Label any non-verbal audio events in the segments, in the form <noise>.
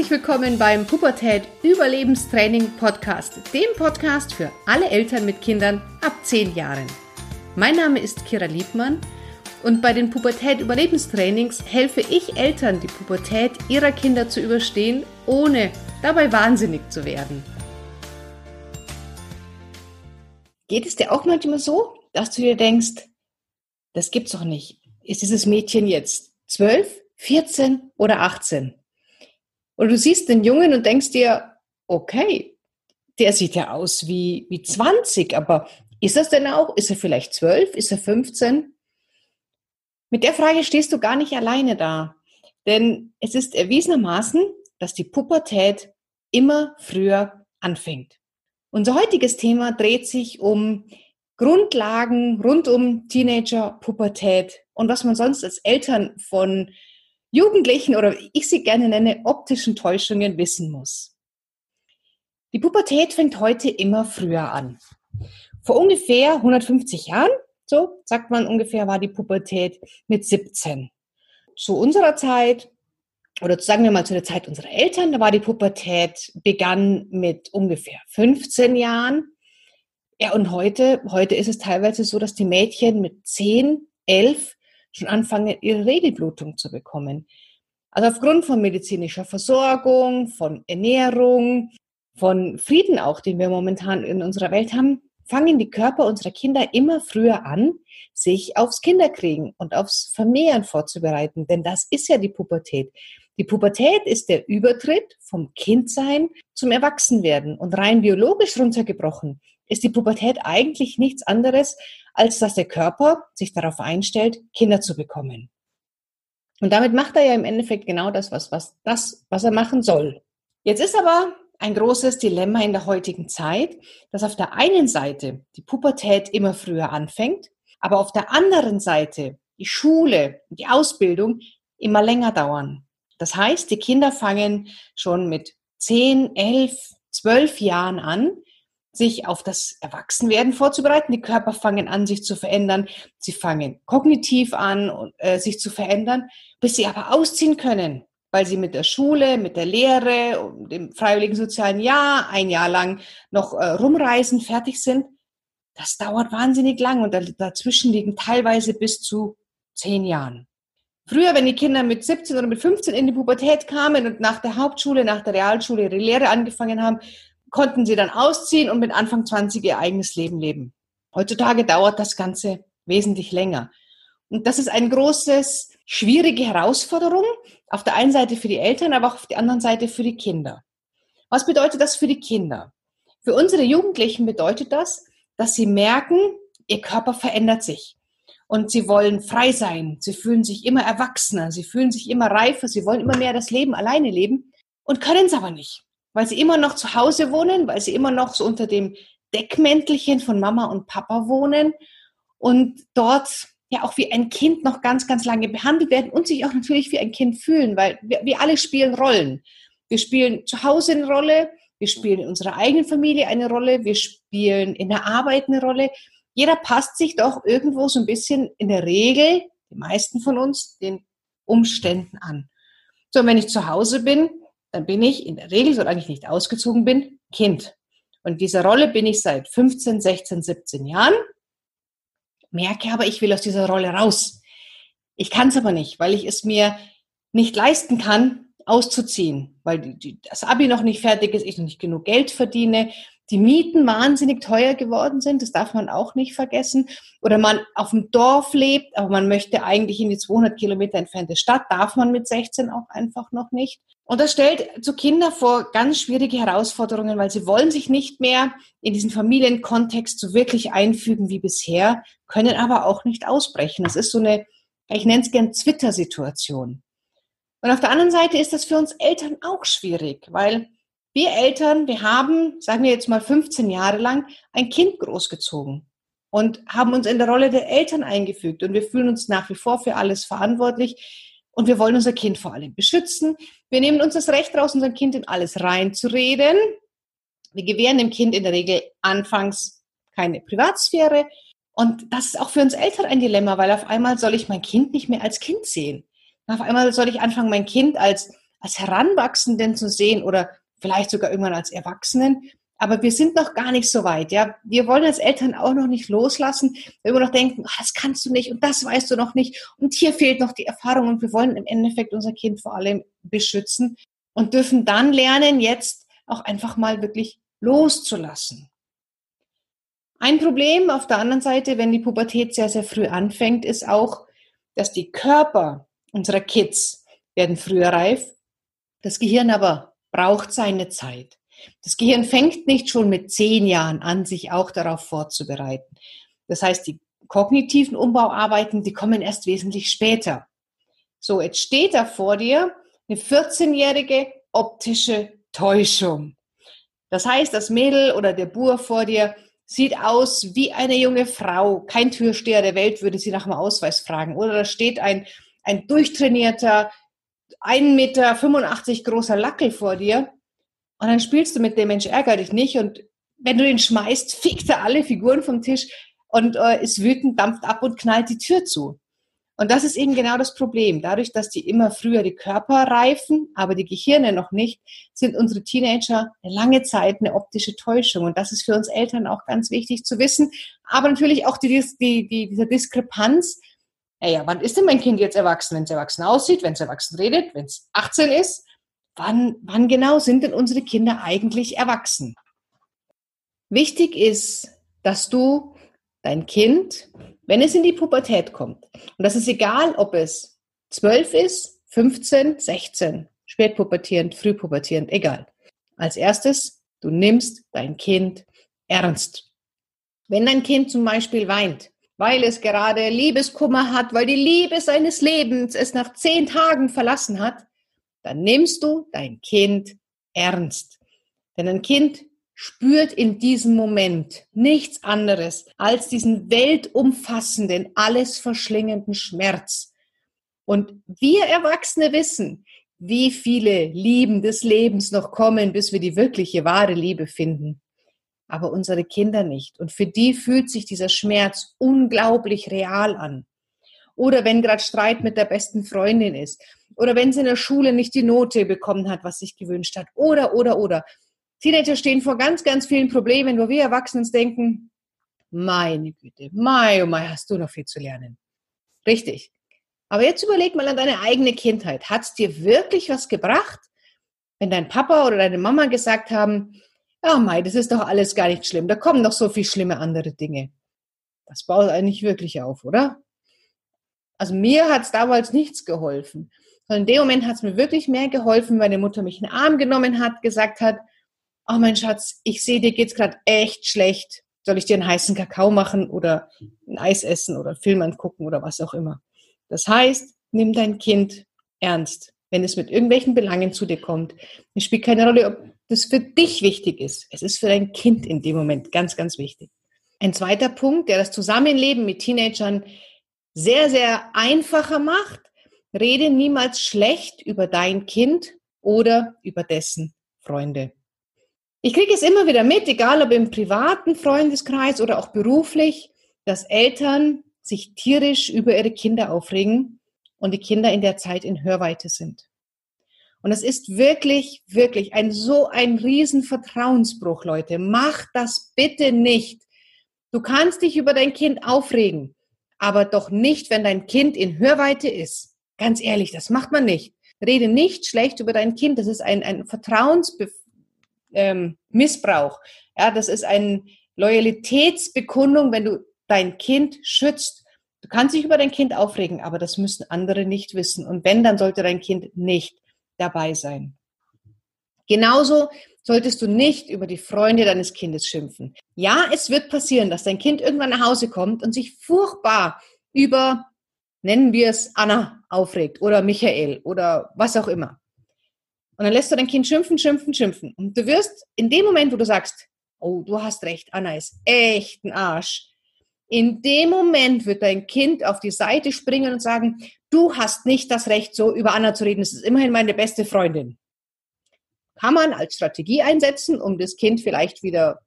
Herzlich willkommen beim Pubertät Überlebenstraining Podcast, dem Podcast für alle Eltern mit Kindern ab 10 Jahren. Mein Name ist Kira Liebmann und bei den Pubertät Überlebenstrainings helfe ich Eltern, die Pubertät ihrer Kinder zu überstehen, ohne dabei wahnsinnig zu werden. Geht es dir auch manchmal so, dass du dir denkst, das gibt's doch nicht. Ist dieses Mädchen jetzt 12, 14 oder 18? Und du siehst den Jungen und denkst dir, okay, der sieht ja aus wie, wie 20, aber ist das denn auch? Ist er vielleicht 12? Ist er 15? Mit der Frage stehst du gar nicht alleine da. Denn es ist erwiesenermaßen, dass die Pubertät immer früher anfängt. Unser heutiges Thema dreht sich um Grundlagen rund um Teenager, Pubertät und was man sonst als Eltern von Jugendlichen oder ich sie gerne nenne, optischen Täuschungen wissen muss. Die Pubertät fängt heute immer früher an. Vor ungefähr 150 Jahren, so sagt man ungefähr, war die Pubertät mit 17. Zu unserer Zeit, oder sagen wir mal zu der Zeit unserer Eltern, da war die Pubertät, begann mit ungefähr 15 Jahren. Ja, und heute, heute ist es teilweise so, dass die Mädchen mit 10, 11 schon anfangen, ihre Regelblutung zu bekommen. Also aufgrund von medizinischer Versorgung, von Ernährung, von Frieden auch, den wir momentan in unserer Welt haben, fangen die Körper unserer Kinder immer früher an, sich aufs Kinderkriegen und aufs Vermehren vorzubereiten. Denn das ist ja die Pubertät. Die Pubertät ist der Übertritt vom Kindsein zum Erwachsenwerden. Und rein biologisch runtergebrochen ist die Pubertät eigentlich nichts anderes, als dass der Körper sich darauf einstellt, Kinder zu bekommen. Und damit macht er ja im Endeffekt genau das, was, was, das, was er machen soll. Jetzt ist aber ein großes Dilemma in der heutigen Zeit, dass auf der einen Seite die Pubertät immer früher anfängt, aber auf der anderen Seite die Schule, die Ausbildung immer länger dauern. Das heißt, die Kinder fangen schon mit 10, 11, 12 Jahren an, sich auf das Erwachsenwerden vorzubereiten. Die Körper fangen an, sich zu verändern. Sie fangen kognitiv an, äh, sich zu verändern, bis sie aber ausziehen können, weil sie mit der Schule, mit der Lehre, dem freiwilligen sozialen Jahr ein Jahr lang noch äh, rumreisen, fertig sind. Das dauert wahnsinnig lang und dazwischen liegen teilweise bis zu zehn Jahren. Früher, wenn die Kinder mit 17 oder mit 15 in die Pubertät kamen und nach der Hauptschule, nach der Realschule ihre Lehre angefangen haben, konnten sie dann ausziehen und mit Anfang 20 ihr eigenes Leben leben. Heutzutage dauert das Ganze wesentlich länger. Und das ist eine großes, schwierige Herausforderung. Auf der einen Seite für die Eltern, aber auch auf der anderen Seite für die Kinder. Was bedeutet das für die Kinder? Für unsere Jugendlichen bedeutet das, dass sie merken, ihr Körper verändert sich. Und sie wollen frei sein. Sie fühlen sich immer erwachsener. Sie fühlen sich immer reifer. Sie wollen immer mehr das Leben alleine leben und können es aber nicht weil sie immer noch zu Hause wohnen, weil sie immer noch so unter dem Deckmäntelchen von Mama und Papa wohnen und dort ja auch wie ein Kind noch ganz, ganz lange behandelt werden und sich auch natürlich wie ein Kind fühlen, weil wir, wir alle spielen Rollen. Wir spielen zu Hause eine Rolle, wir spielen in unserer eigenen Familie eine Rolle, wir spielen in der Arbeit eine Rolle. Jeder passt sich doch irgendwo so ein bisschen in der Regel, die meisten von uns, den Umständen an. So, wenn ich zu Hause bin, dann bin ich in der Regel, solange ich nicht ausgezogen bin, Kind. Und diese Rolle bin ich seit 15, 16, 17 Jahren. Merke aber, ich will aus dieser Rolle raus. Ich kann es aber nicht, weil ich es mir nicht leisten kann, auszuziehen, weil das Abi noch nicht fertig ist, ich noch nicht genug Geld verdiene, die Mieten wahnsinnig teuer geworden sind, das darf man auch nicht vergessen. Oder man auf dem Dorf lebt, aber man möchte eigentlich in die 200 Kilometer entfernte Stadt, darf man mit 16 auch einfach noch nicht. Und das stellt so Kinder vor ganz schwierige Herausforderungen, weil sie wollen sich nicht mehr in diesen Familienkontext so wirklich einfügen wie bisher, können aber auch nicht ausbrechen. Das ist so eine, ich nenne es gern Twitter-Situation. Und auf der anderen Seite ist das für uns Eltern auch schwierig, weil wir Eltern, wir haben, sagen wir jetzt mal 15 Jahre lang, ein Kind großgezogen und haben uns in der Rolle der Eltern eingefügt und wir fühlen uns nach wie vor für alles verantwortlich und wir wollen unser Kind vor allem beschützen. Wir nehmen uns das Recht raus, unser Kind in alles reinzureden. Wir gewähren dem Kind in der Regel anfangs keine Privatsphäre. Und das ist auch für uns Eltern ein Dilemma, weil auf einmal soll ich mein Kind nicht mehr als Kind sehen. Auf einmal soll ich anfangen, mein Kind als, als Heranwachsenden zu sehen oder vielleicht sogar irgendwann als Erwachsenen. Aber wir sind noch gar nicht so weit. Ja, wir wollen als Eltern auch noch nicht loslassen, weil wir noch denken, ach, das kannst du nicht und das weißt du noch nicht und hier fehlt noch die Erfahrung und wir wollen im Endeffekt unser Kind vor allem beschützen und dürfen dann lernen, jetzt auch einfach mal wirklich loszulassen. Ein Problem auf der anderen Seite, wenn die Pubertät sehr, sehr früh anfängt, ist auch, dass die Körper unserer Kids werden früher reif. Das Gehirn aber braucht seine Zeit. Das Gehirn fängt nicht schon mit zehn Jahren an, sich auch darauf vorzubereiten. Das heißt, die kognitiven Umbauarbeiten, die kommen erst wesentlich später. So, jetzt steht da vor dir eine 14-jährige optische Täuschung. Das heißt, das Mädel oder der Bur vor dir sieht aus wie eine junge Frau. Kein Türsteher der Welt würde sie nach dem Ausweis fragen. Oder da steht ein, ein durchtrainierter, 1,85 Meter großer Lackel vor dir und dann spielst du mit dem Mensch, ärger dich nicht. Und wenn du ihn schmeißt, <laughs> fickt er alle Figuren vom Tisch und äh, ist wütend, dampft ab und knallt die Tür zu. Und das ist eben genau das Problem. Dadurch, dass die immer früher die Körper reifen, aber die Gehirne noch nicht, sind unsere Teenager eine lange Zeit eine optische Täuschung. Und das ist für uns Eltern auch ganz wichtig zu wissen. Aber natürlich auch die, die, die, diese Diskrepanz. Naja, wann ist denn mein Kind jetzt erwachsen? Wenn es erwachsen aussieht, wenn es erwachsen redet, wenn es 18 ist wann, wann genau sind denn unsere Kinder eigentlich erwachsen? Wichtig ist, dass du dein Kind, wenn es in die Pubertät kommt, und das ist egal, ob es 12 ist, 15, 16, spätpubertierend, frühpubertierend, egal. Als erstes, du nimmst dein Kind ernst. Wenn dein Kind zum Beispiel weint, weil es gerade Liebeskummer hat, weil die Liebe seines Lebens es nach zehn Tagen verlassen hat, dann nimmst du dein Kind ernst. Denn ein Kind spürt in diesem Moment nichts anderes als diesen weltumfassenden, alles verschlingenden Schmerz. Und wir Erwachsene wissen, wie viele Lieben des Lebens noch kommen, bis wir die wirkliche wahre Liebe finden. Aber unsere Kinder nicht. Und für die fühlt sich dieser Schmerz unglaublich real an. Oder wenn gerade Streit mit der besten Freundin ist oder wenn sie in der Schule nicht die Note bekommen hat, was sich gewünscht hat. Oder, oder, oder. Teenager stehen vor ganz, ganz vielen Problemen, wo wir Erwachsenen denken, meine Güte, mai, oh mai, hast du noch viel zu lernen. Richtig. Aber jetzt überleg mal an deine eigene Kindheit. Hat es dir wirklich was gebracht, wenn dein Papa oder deine Mama gesagt haben, ja, Mai, das ist doch alles gar nicht schlimm. Da kommen noch so viel schlimme andere Dinge. Das baut eigentlich wirklich auf, oder? Also mir hat es damals nichts geholfen. Und in dem Moment hat es mir wirklich mehr geholfen, weil meine Mutter mich in den Arm genommen hat, gesagt hat, oh mein Schatz, ich sehe, dir geht's gerade echt schlecht. Soll ich dir einen heißen Kakao machen oder ein Eis essen oder einen Film angucken oder was auch immer. Das heißt, nimm dein Kind ernst, wenn es mit irgendwelchen Belangen zu dir kommt. Es spielt keine Rolle, ob das für dich wichtig ist. Es ist für dein Kind in dem Moment ganz, ganz wichtig. Ein zweiter Punkt, der das Zusammenleben mit Teenagern sehr, sehr einfacher macht, Rede niemals schlecht über dein Kind oder über dessen Freunde. Ich kriege es immer wieder mit, egal ob im privaten Freundeskreis oder auch beruflich, dass Eltern sich tierisch über ihre Kinder aufregen und die Kinder in der Zeit in Hörweite sind. Und es ist wirklich, wirklich ein so ein Riesenvertrauensbruch, Leute. Mach das bitte nicht. Du kannst dich über dein Kind aufregen, aber doch nicht, wenn dein Kind in Hörweite ist. Ganz ehrlich, das macht man nicht. Rede nicht schlecht über dein Kind. Das ist ein, ein Vertrauensmissbrauch. Ähm, ja, das ist eine Loyalitätsbekundung, wenn du dein Kind schützt. Du kannst dich über dein Kind aufregen, aber das müssen andere nicht wissen. Und wenn, dann sollte dein Kind nicht dabei sein. Genauso solltest du nicht über die Freunde deines Kindes schimpfen. Ja, es wird passieren, dass dein Kind irgendwann nach Hause kommt und sich furchtbar über nennen wir es Anna aufregt oder Michael oder was auch immer. Und dann lässt du dein Kind schimpfen, schimpfen, schimpfen. Und du wirst in dem Moment, wo du sagst, oh, du hast recht, Anna ist echt ein Arsch. In dem Moment wird dein Kind auf die Seite springen und sagen, du hast nicht das Recht, so über Anna zu reden. Es ist immerhin meine beste Freundin. Kann man als Strategie einsetzen, um das Kind vielleicht wieder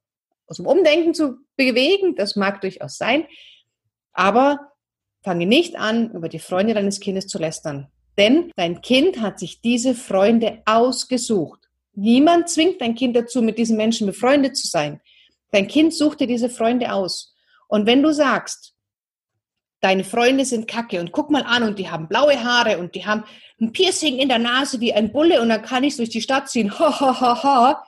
aus dem Umdenken zu bewegen. Das mag durchaus sein. Aber Fange nicht an, über die Freunde deines Kindes zu lästern. Denn dein Kind hat sich diese Freunde ausgesucht. Niemand zwingt dein Kind dazu, mit diesen Menschen befreundet zu sein. Dein Kind sucht dir diese Freunde aus. Und wenn du sagst, deine Freunde sind kacke und guck mal an und die haben blaue Haare und die haben ein Piercing in der Nase wie ein Bulle und dann kann ich durch die Stadt ziehen, ha, ha, ha, ha,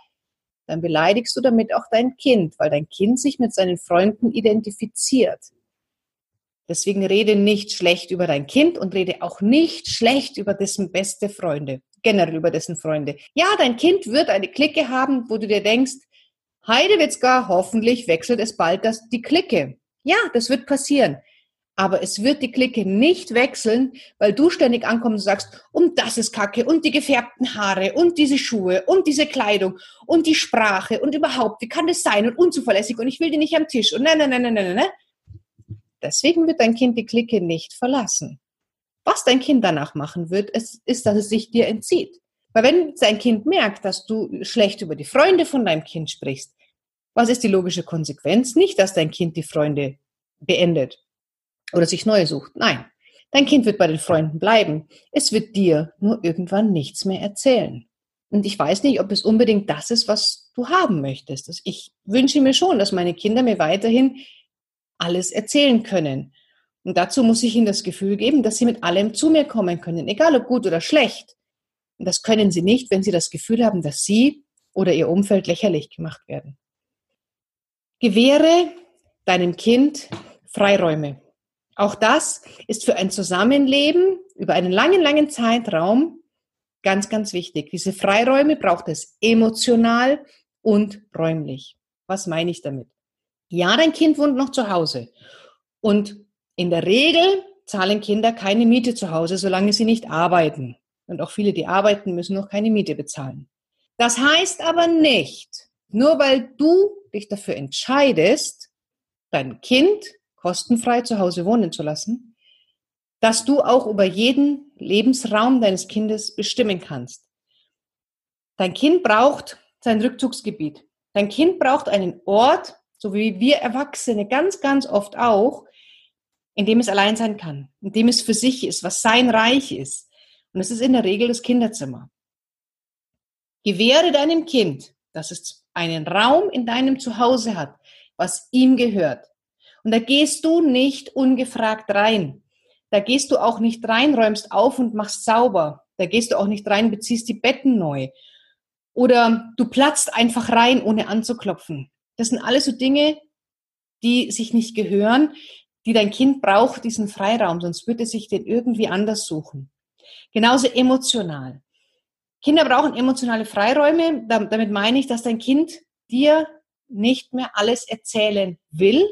dann beleidigst du damit auch dein Kind, weil dein Kind sich mit seinen Freunden identifiziert. Deswegen rede nicht schlecht über dein Kind und rede auch nicht schlecht über dessen beste Freunde, generell über dessen Freunde. Ja, dein Kind wird eine Clique haben, wo du dir denkst, Heidewitzka, hoffentlich wechselt es bald das, die Clique. Ja, das wird passieren. Aber es wird die Clique nicht wechseln, weil du ständig ankommst und sagst, und das ist Kacke und die gefärbten Haare und diese Schuhe und diese Kleidung und die Sprache und überhaupt, wie kann das sein und unzuverlässig und ich will die nicht am Tisch und nein, nein, nein, nein, nein, nein. Deswegen wird dein Kind die Clique nicht verlassen. Was dein Kind danach machen wird, ist, ist, dass es sich dir entzieht. Weil wenn dein Kind merkt, dass du schlecht über die Freunde von deinem Kind sprichst, was ist die logische Konsequenz? Nicht, dass dein Kind die Freunde beendet oder sich neue sucht. Nein, dein Kind wird bei den Freunden bleiben. Es wird dir nur irgendwann nichts mehr erzählen. Und ich weiß nicht, ob es unbedingt das ist, was du haben möchtest. Ich wünsche mir schon, dass meine Kinder mir weiterhin alles erzählen können. Und dazu muss ich ihnen das Gefühl geben, dass sie mit allem zu mir kommen können, egal ob gut oder schlecht. Und das können sie nicht, wenn sie das Gefühl haben, dass sie oder ihr Umfeld lächerlich gemacht werden. Gewähre deinem Kind Freiräume. Auch das ist für ein Zusammenleben über einen langen, langen Zeitraum ganz, ganz wichtig. Diese Freiräume braucht es emotional und räumlich. Was meine ich damit? Ja, dein Kind wohnt noch zu Hause. Und in der Regel zahlen Kinder keine Miete zu Hause, solange sie nicht arbeiten. Und auch viele, die arbeiten, müssen noch keine Miete bezahlen. Das heißt aber nicht, nur weil du dich dafür entscheidest, dein Kind kostenfrei zu Hause wohnen zu lassen, dass du auch über jeden Lebensraum deines Kindes bestimmen kannst. Dein Kind braucht sein Rückzugsgebiet. Dein Kind braucht einen Ort, so wie wir Erwachsene ganz, ganz oft auch, in dem es allein sein kann, in dem es für sich ist, was sein Reich ist. Und es ist in der Regel das Kinderzimmer. Gewähre deinem Kind, dass es einen Raum in deinem Zuhause hat, was ihm gehört. Und da gehst du nicht ungefragt rein. Da gehst du auch nicht rein, räumst auf und machst sauber. Da gehst du auch nicht rein, beziehst die Betten neu. Oder du platzt einfach rein, ohne anzuklopfen. Das sind alles so Dinge, die sich nicht gehören, die dein Kind braucht, diesen Freiraum, sonst würde es sich den irgendwie anders suchen. Genauso emotional. Kinder brauchen emotionale Freiräume. Damit meine ich, dass dein Kind dir nicht mehr alles erzählen will,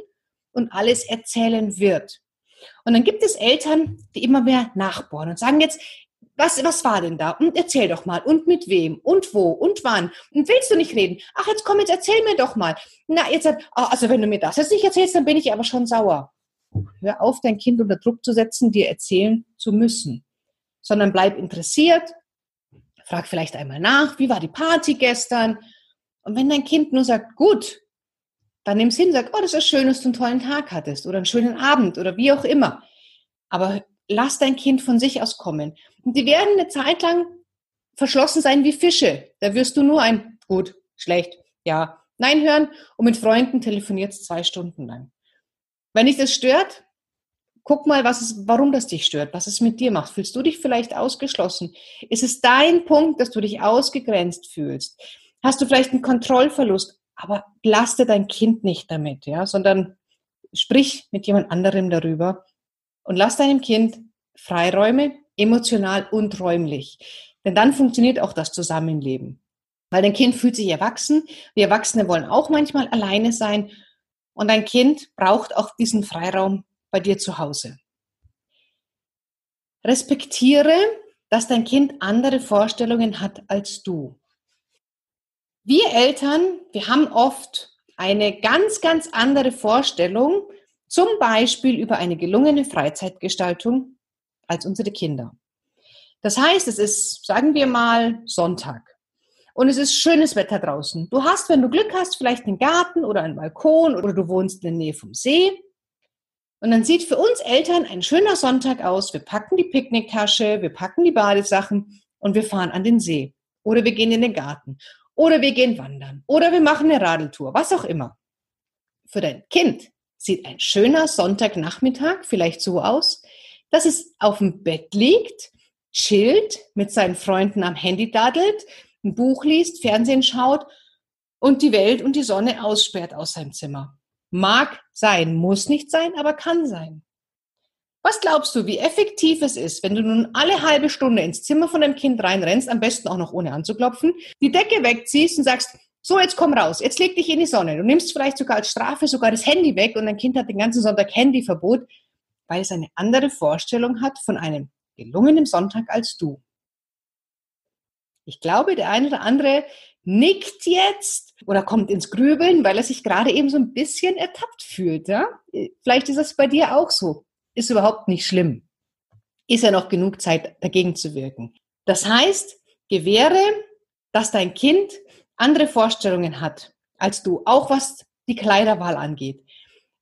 und alles erzählen wird. Und dann gibt es Eltern, die immer mehr nachbohren und sagen jetzt, was, was war denn da? Und erzähl doch mal. Und mit wem? Und wo? Und wann? Und willst du nicht reden? Ach, jetzt komm, jetzt erzähl mir doch mal. Na, jetzt, oh, also wenn du mir das jetzt nicht erzählst, dann bin ich aber schon sauer. Hör auf, dein Kind unter Druck zu setzen, dir erzählen zu müssen. Sondern bleib interessiert. Frag vielleicht einmal nach, wie war die Party gestern? Und wenn dein Kind nur sagt, gut, dann nimm's hin, sag, oh, das ist schön, dass du einen tollen Tag hattest oder einen schönen Abend oder wie auch immer. Aber lass dein Kind von sich aus kommen. Und die werden eine Zeit lang verschlossen sein wie Fische. Da wirst du nur ein gut, schlecht, ja, nein hören und mit Freunden telefonierst zwei Stunden lang. Wenn dich das stört, guck mal, was ist, warum das dich stört, was es mit dir macht. Fühlst du dich vielleicht ausgeschlossen? Ist es dein Punkt, dass du dich ausgegrenzt fühlst? Hast du vielleicht einen Kontrollverlust? Aber belaste dein Kind nicht damit, ja, sondern sprich mit jemand anderem darüber und lass deinem Kind Freiräume, emotional und räumlich. Denn dann funktioniert auch das Zusammenleben. Weil dein Kind fühlt sich erwachsen. Wir Erwachsene wollen auch manchmal alleine sein. Und dein Kind braucht auch diesen Freiraum bei dir zu Hause. Respektiere, dass dein Kind andere Vorstellungen hat als du. Wir Eltern, wir haben oft eine ganz, ganz andere Vorstellung, zum Beispiel über eine gelungene Freizeitgestaltung als unsere Kinder. Das heißt, es ist, sagen wir mal, Sonntag. Und es ist schönes Wetter draußen. Du hast, wenn du Glück hast, vielleicht einen Garten oder einen Balkon oder du wohnst in der Nähe vom See. Und dann sieht für uns Eltern ein schöner Sonntag aus. Wir packen die Picknicktasche, wir packen die Badesachen und wir fahren an den See. Oder wir gehen in den Garten. Oder wir gehen wandern. Oder wir machen eine Radeltour. Was auch immer. Für dein Kind sieht ein schöner Sonntagnachmittag vielleicht so aus, dass es auf dem Bett liegt, chillt, mit seinen Freunden am Handy daddelt, ein Buch liest, Fernsehen schaut und die Welt und die Sonne aussperrt aus seinem Zimmer. Mag sein, muss nicht sein, aber kann sein. Was glaubst du, wie effektiv es ist, wenn du nun alle halbe Stunde ins Zimmer von deinem Kind reinrennst, am besten auch noch ohne anzuklopfen, die Decke wegziehst und sagst, so, jetzt komm raus, jetzt leg dich in die Sonne. Du nimmst vielleicht sogar als Strafe sogar das Handy weg und dein Kind hat den ganzen Sonntag Handyverbot, weil es eine andere Vorstellung hat von einem gelungenen Sonntag als du. Ich glaube, der eine oder andere nickt jetzt oder kommt ins Grübeln, weil er sich gerade eben so ein bisschen ertappt fühlt. Ja? Vielleicht ist es bei dir auch so. Ist überhaupt nicht schlimm. Ist ja noch genug Zeit, dagegen zu wirken. Das heißt, gewähre, dass dein Kind andere Vorstellungen hat als du, auch was die Kleiderwahl angeht,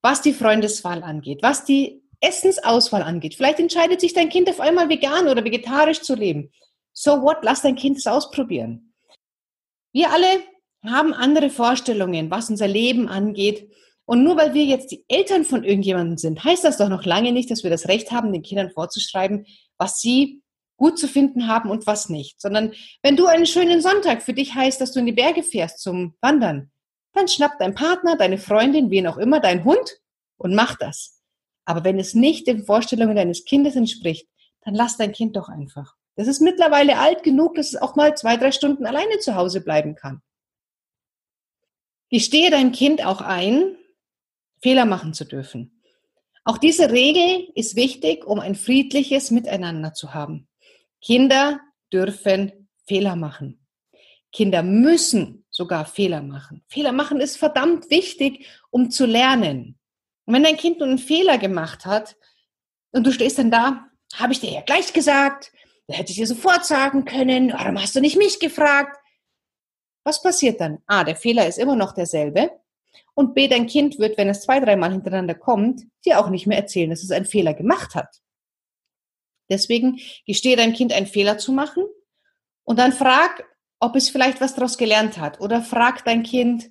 was die Freundeswahl angeht, was die Essensauswahl angeht. Vielleicht entscheidet sich dein Kind auf einmal vegan oder vegetarisch zu leben. So what? Lass dein Kind es ausprobieren. Wir alle haben andere Vorstellungen, was unser Leben angeht. Und nur weil wir jetzt die Eltern von irgendjemandem sind, heißt das doch noch lange nicht, dass wir das Recht haben, den Kindern vorzuschreiben, was sie gut zu finden haben und was nicht. Sondern wenn du einen schönen Sonntag für dich heißt, dass du in die Berge fährst zum Wandern, dann schnapp dein Partner, deine Freundin, wen auch immer, dein Hund und mach das. Aber wenn es nicht den Vorstellungen deines Kindes entspricht, dann lass dein Kind doch einfach. Das ist mittlerweile alt genug, dass es auch mal zwei, drei Stunden alleine zu Hause bleiben kann. Gestehe dein Kind auch ein, Fehler machen zu dürfen. Auch diese Regel ist wichtig, um ein friedliches Miteinander zu haben. Kinder dürfen Fehler machen. Kinder müssen sogar Fehler machen. Fehler machen ist verdammt wichtig, um zu lernen. Und wenn dein Kind nun einen Fehler gemacht hat und du stehst dann da, habe ich dir ja gleich gesagt, da hätte ich dir sofort sagen können, warum hast du nicht mich gefragt? Was passiert dann? A, der Fehler ist immer noch derselbe. Und B, dein Kind wird, wenn es zwei, dreimal hintereinander kommt, dir auch nicht mehr erzählen, dass es einen Fehler gemacht hat. Deswegen gestehe deinem Kind einen Fehler zu machen und dann frag, ob es vielleicht was daraus gelernt hat. Oder frag dein Kind,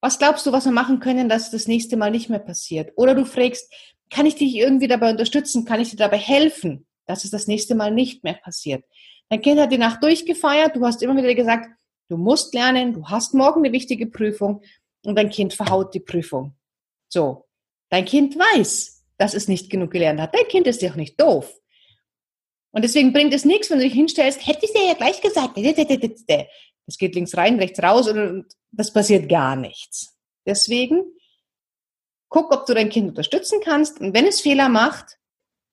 was glaubst du, was wir machen können, dass das nächste Mal nicht mehr passiert? Oder du fragst, kann ich dich irgendwie dabei unterstützen? Kann ich dir dabei helfen? dass es das nächste Mal nicht mehr passiert. Dein Kind hat die Nacht durchgefeiert, du hast immer wieder gesagt, du musst lernen, du hast morgen eine wichtige Prüfung und dein Kind verhaut die Prüfung. So, dein Kind weiß, dass es nicht genug gelernt hat. Dein Kind ist ja auch nicht doof. Und deswegen bringt es nichts, wenn du dich hinstellst, hätte ich dir ja gleich gesagt. Das geht links rein, rechts raus und das passiert gar nichts. Deswegen guck, ob du dein Kind unterstützen kannst und wenn es Fehler macht,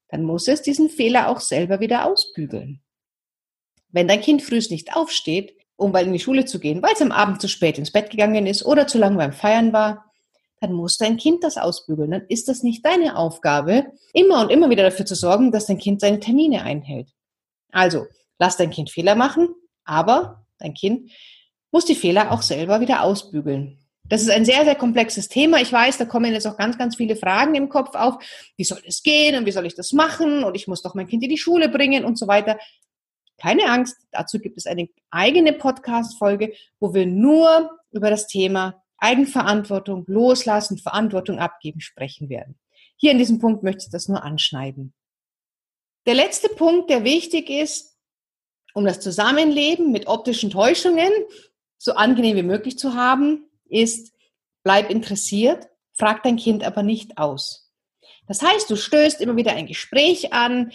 dann muss es diesen Fehler auch selber wieder ausbügeln. Wenn dein Kind frühst nicht aufsteht, um in die Schule zu gehen, weil es am Abend zu spät ins Bett gegangen ist oder zu lange beim Feiern war, dann muss dein Kind das ausbügeln. Dann ist das nicht deine Aufgabe, immer und immer wieder dafür zu sorgen, dass dein Kind seine Termine einhält. Also, lass dein Kind Fehler machen, aber dein Kind muss die Fehler auch selber wieder ausbügeln. Das ist ein sehr, sehr komplexes Thema. Ich weiß, da kommen jetzt auch ganz, ganz viele Fragen im Kopf auf. Wie soll es gehen und wie soll ich das machen? Und ich muss doch mein Kind in die Schule bringen und so weiter. Keine Angst, dazu gibt es eine eigene Podcast-Folge, wo wir nur über das Thema Eigenverantwortung, Loslassen, Verantwortung abgeben sprechen werden. Hier in diesem Punkt möchte ich das nur anschneiden. Der letzte Punkt, der wichtig ist, um das Zusammenleben mit optischen Täuschungen so angenehm wie möglich zu haben, ist, bleib interessiert, frag dein Kind aber nicht aus. Das heißt, du stößt immer wieder ein Gespräch an.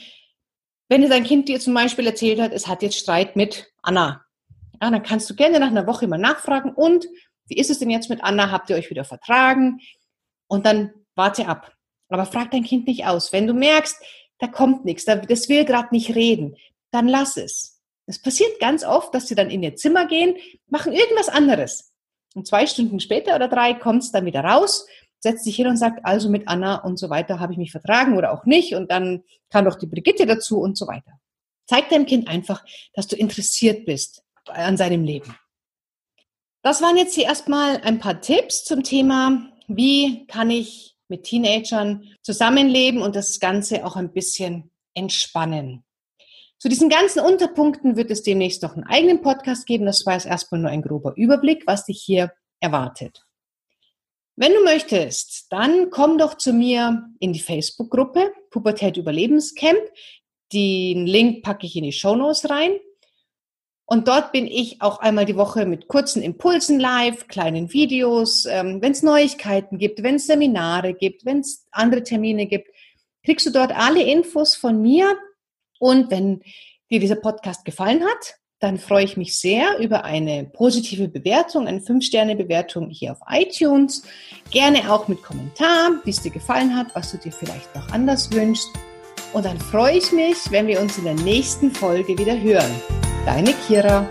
Wenn dein Kind dir zum Beispiel erzählt hat, es hat jetzt Streit mit Anna, ja, dann kannst du gerne nach einer Woche mal nachfragen und wie ist es denn jetzt mit Anna? Habt ihr euch wieder vertragen? Und dann warte ab. Aber frag dein Kind nicht aus. Wenn du merkst, da kommt nichts, das will gerade nicht reden, dann lass es. Es passiert ganz oft, dass sie dann in ihr Zimmer gehen, machen irgendwas anderes. Und zwei Stunden später oder drei kommt es dann wieder raus, setzt sich hin und sagt, also mit Anna und so weiter habe ich mich vertragen oder auch nicht. Und dann kann doch die Brigitte dazu und so weiter. Zeig deinem Kind einfach, dass du interessiert bist an seinem Leben. Das waren jetzt hier erstmal ein paar Tipps zum Thema, wie kann ich mit Teenagern zusammenleben und das Ganze auch ein bisschen entspannen. Zu diesen ganzen Unterpunkten wird es demnächst noch einen eigenen Podcast geben. Das war jetzt erstmal nur ein grober Überblick, was dich hier erwartet. Wenn du möchtest, dann komm doch zu mir in die Facebook-Gruppe Pubertät Überlebenscamp. Den Link packe ich in die Show Notes rein. Und dort bin ich auch einmal die Woche mit kurzen Impulsen live, kleinen Videos. Ähm, wenn es Neuigkeiten gibt, wenn es Seminare gibt, wenn es andere Termine gibt, kriegst du dort alle Infos von mir. Und wenn dir dieser Podcast gefallen hat, dann freue ich mich sehr über eine positive Bewertung, eine 5-Sterne-Bewertung hier auf iTunes. Gerne auch mit Kommentar, wie es dir gefallen hat, was du dir vielleicht noch anders wünschst. Und dann freue ich mich, wenn wir uns in der nächsten Folge wieder hören. Deine Kira.